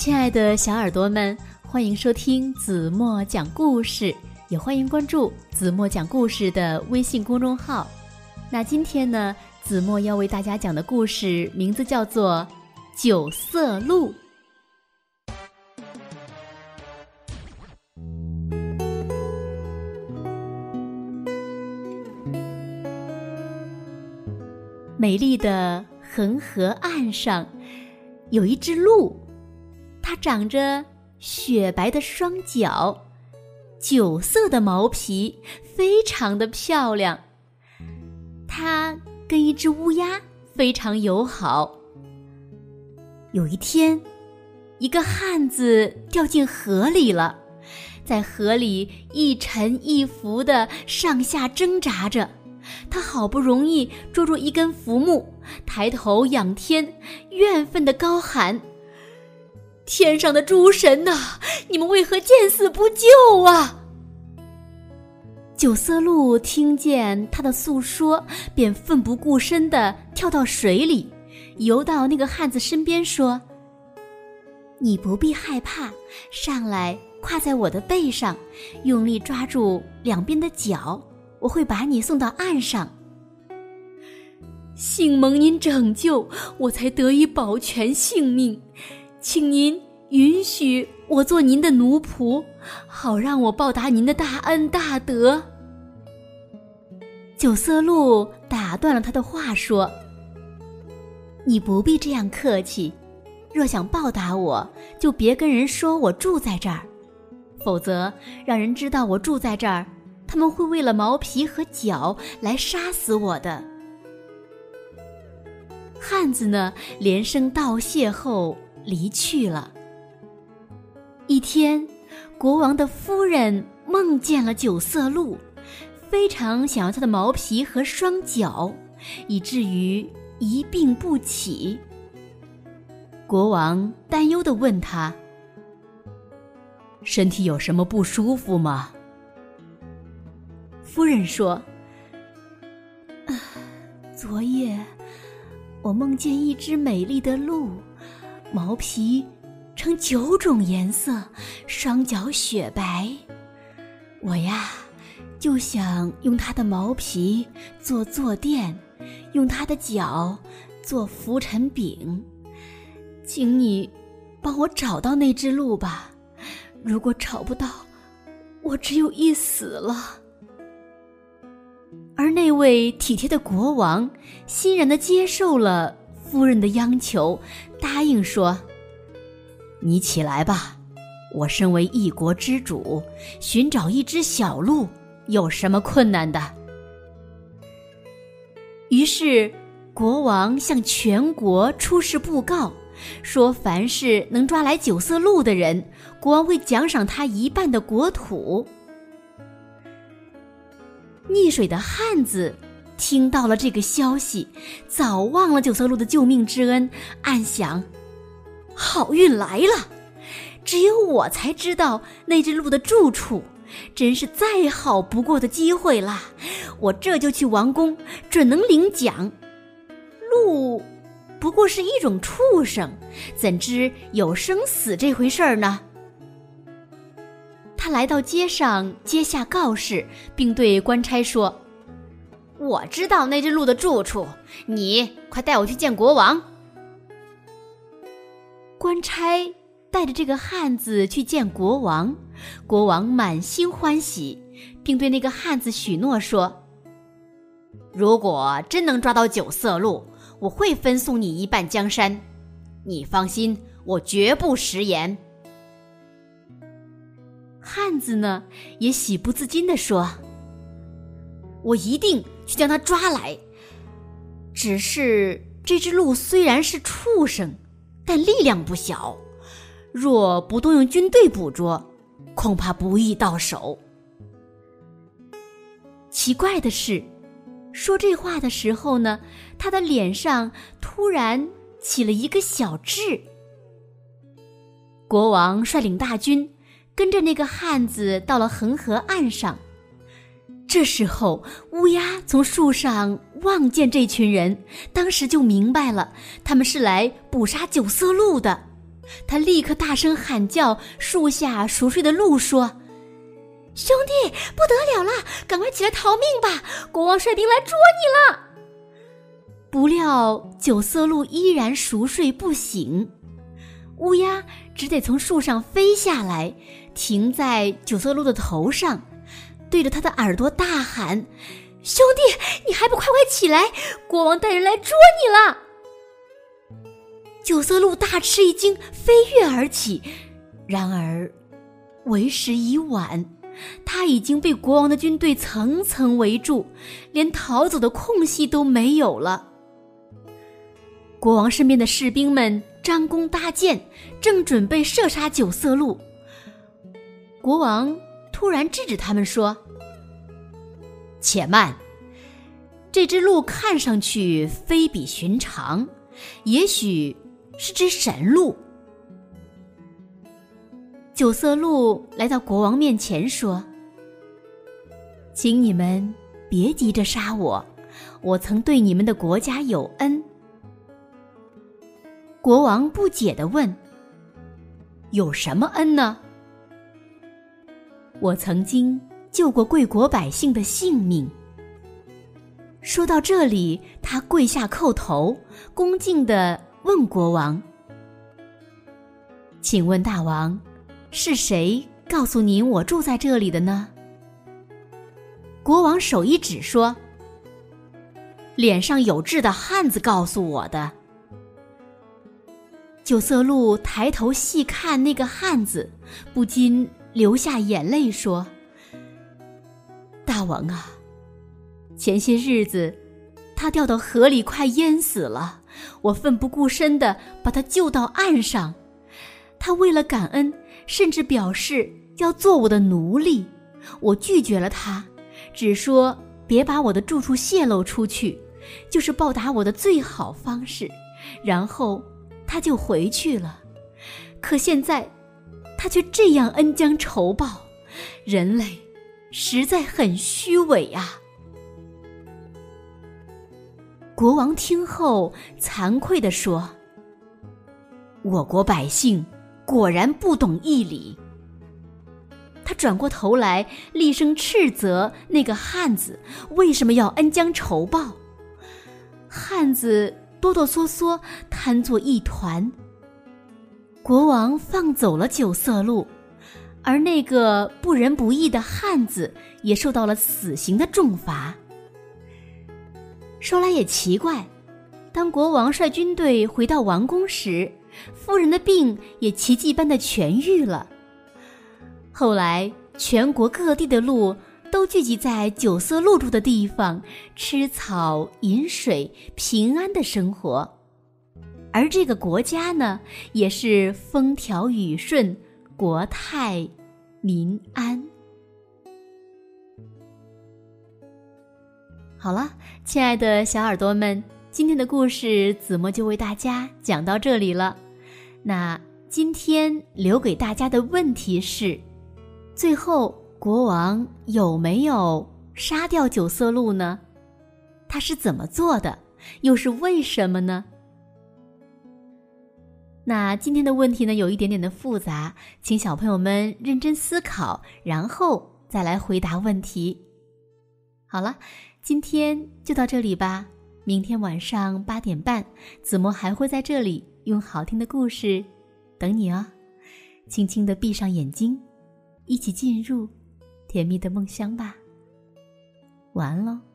亲爱的小耳朵们，欢迎收听子墨讲故事，也欢迎关注子墨讲故事的微信公众号。那今天呢，子墨要为大家讲的故事名字叫做《九色鹿》。美丽的恒河岸上，有一只鹿，它长着雪白的双脚，酒色的毛皮，非常的漂亮。它跟一只乌鸦非常友好。有一天，一个汉子掉进河里了，在河里一沉一浮的上下挣扎着。他好不容易捉住一根浮木，抬头仰天，怨愤的高喊：“天上的诸神呐，你们为何见死不救啊？”九色鹿听见他的诉说，便奋不顾身的跳到水里，游到那个汉子身边，说：“你不必害怕，上来跨在我的背上，用力抓住两边的脚。”我会把你送到岸上。幸蒙您拯救，我才得以保全性命，请您允许我做您的奴仆，好让我报答您的大恩大德。九色鹿打断了他的话，说：“你不必这样客气，若想报答我，就别跟人说我住在这儿，否则让人知道我住在这儿。”他们会为了毛皮和脚来杀死我的。汉子呢，连声道谢后离去了。一天，国王的夫人梦见了九色鹿，非常想要它的毛皮和双脚，以至于一病不起。国王担忧的问他：“身体有什么不舒服吗？”夫人说：“昨夜我梦见一只美丽的鹿，毛皮呈九种颜色，双脚雪白。我呀，就想用它的毛皮做坐垫，用它的脚做浮尘饼。请你帮我找到那只鹿吧。如果找不到，我只有一死了。”而那位体贴的国王欣然的接受了夫人的央求，答应说：“你起来吧，我身为一国之主，寻找一只小鹿有什么困难的？”于是，国王向全国出示布告，说凡是能抓来九色鹿的人，国王会奖赏他一半的国土。溺水的汉子听到了这个消息，早忘了九色鹿的救命之恩，暗想：好运来了，只有我才知道那只鹿的住处，真是再好不过的机会啦！我这就去王宫，准能领奖。鹿不过是一种畜生，怎知有生死这回事儿呢？他来到街上，揭下告示，并对官差说：“我知道那只鹿的住处，你快带我去见国王。”官差带着这个汉子去见国王，国王满心欢喜，并对那个汉子许诺说：“如果真能抓到九色鹿，我会分送你一半江山。你放心，我绝不食言。”汉子呢，也喜不自禁地说：“我一定去将他抓来。只是这只鹿虽然是畜生，但力量不小，若不动用军队捕捉，恐怕不易到手。”奇怪的是，说这话的时候呢，他的脸上突然起了一个小痣。国王率领大军。跟着那个汉子到了恒河岸上，这时候乌鸦从树上望见这群人，当时就明白了，他们是来捕杀九色鹿的。他立刻大声喊叫，树下熟睡的鹿说：“兄弟，不得了了，赶快起来逃命吧！国王率兵来捉你了。”不料九色鹿依然熟睡不醒，乌鸦只得从树上飞下来，停在九色鹿的头上，对着他的耳朵大喊：“兄弟，你还不快快起来！国王带人来捉你了！”九色鹿大吃一惊，飞跃而起。然而，为时已晚，他已经被国王的军队层层围住，连逃走的空隙都没有了。国王身边的士兵们张弓搭箭，正准备射杀九色鹿。国王突然制止他们说：“且慢，这只鹿看上去非比寻常，也许……”是只神鹿。九色鹿来到国王面前说：“请你们别急着杀我，我曾对你们的国家有恩。”国王不解的问：“有什么恩呢？”我曾经救过贵国百姓的性命。说到这里，他跪下叩头，恭敬的。问国王：“请问大王，是谁告诉您我住在这里的呢？”国王手一指说：“脸上有痣的汉子告诉我的。”九色鹿抬头细看那个汉子，不禁流下眼泪，说：“大王啊，前些日子他掉到河里，快淹死了。”我奋不顾身的把他救到岸上，他为了感恩，甚至表示要做我的奴隶。我拒绝了他，只说别把我的住处泄露出去，就是报答我的最好方式。然后他就回去了。可现在，他却这样恩将仇报，人类实在很虚伪啊！国王听后惭愧地说：“我国百姓果然不懂义理。”他转过头来，厉声斥责那个汉子为什么要恩将仇报。汉子哆哆嗦嗦，瘫作一团。国王放走了九色鹿，而那个不仁不义的汉子也受到了死刑的重罚。说来也奇怪，当国王率军队回到王宫时，夫人的病也奇迹般的痊愈了。后来，全国各地的鹿都聚集在九色鹿住的地方，吃草饮水，平安的生活。而这个国家呢，也是风调雨顺，国泰民安。好了，亲爱的小耳朵们，今天的故事子墨就为大家讲到这里了。那今天留给大家的问题是：最后国王有没有杀掉九色鹿呢？他是怎么做的？又是为什么呢？那今天的问题呢，有一点点的复杂，请小朋友们认真思考，然后再来回答问题。好了。今天就到这里吧，明天晚上八点半，子墨还会在这里用好听的故事等你哦。轻轻的闭上眼睛，一起进入甜蜜的梦乡吧。晚安喽。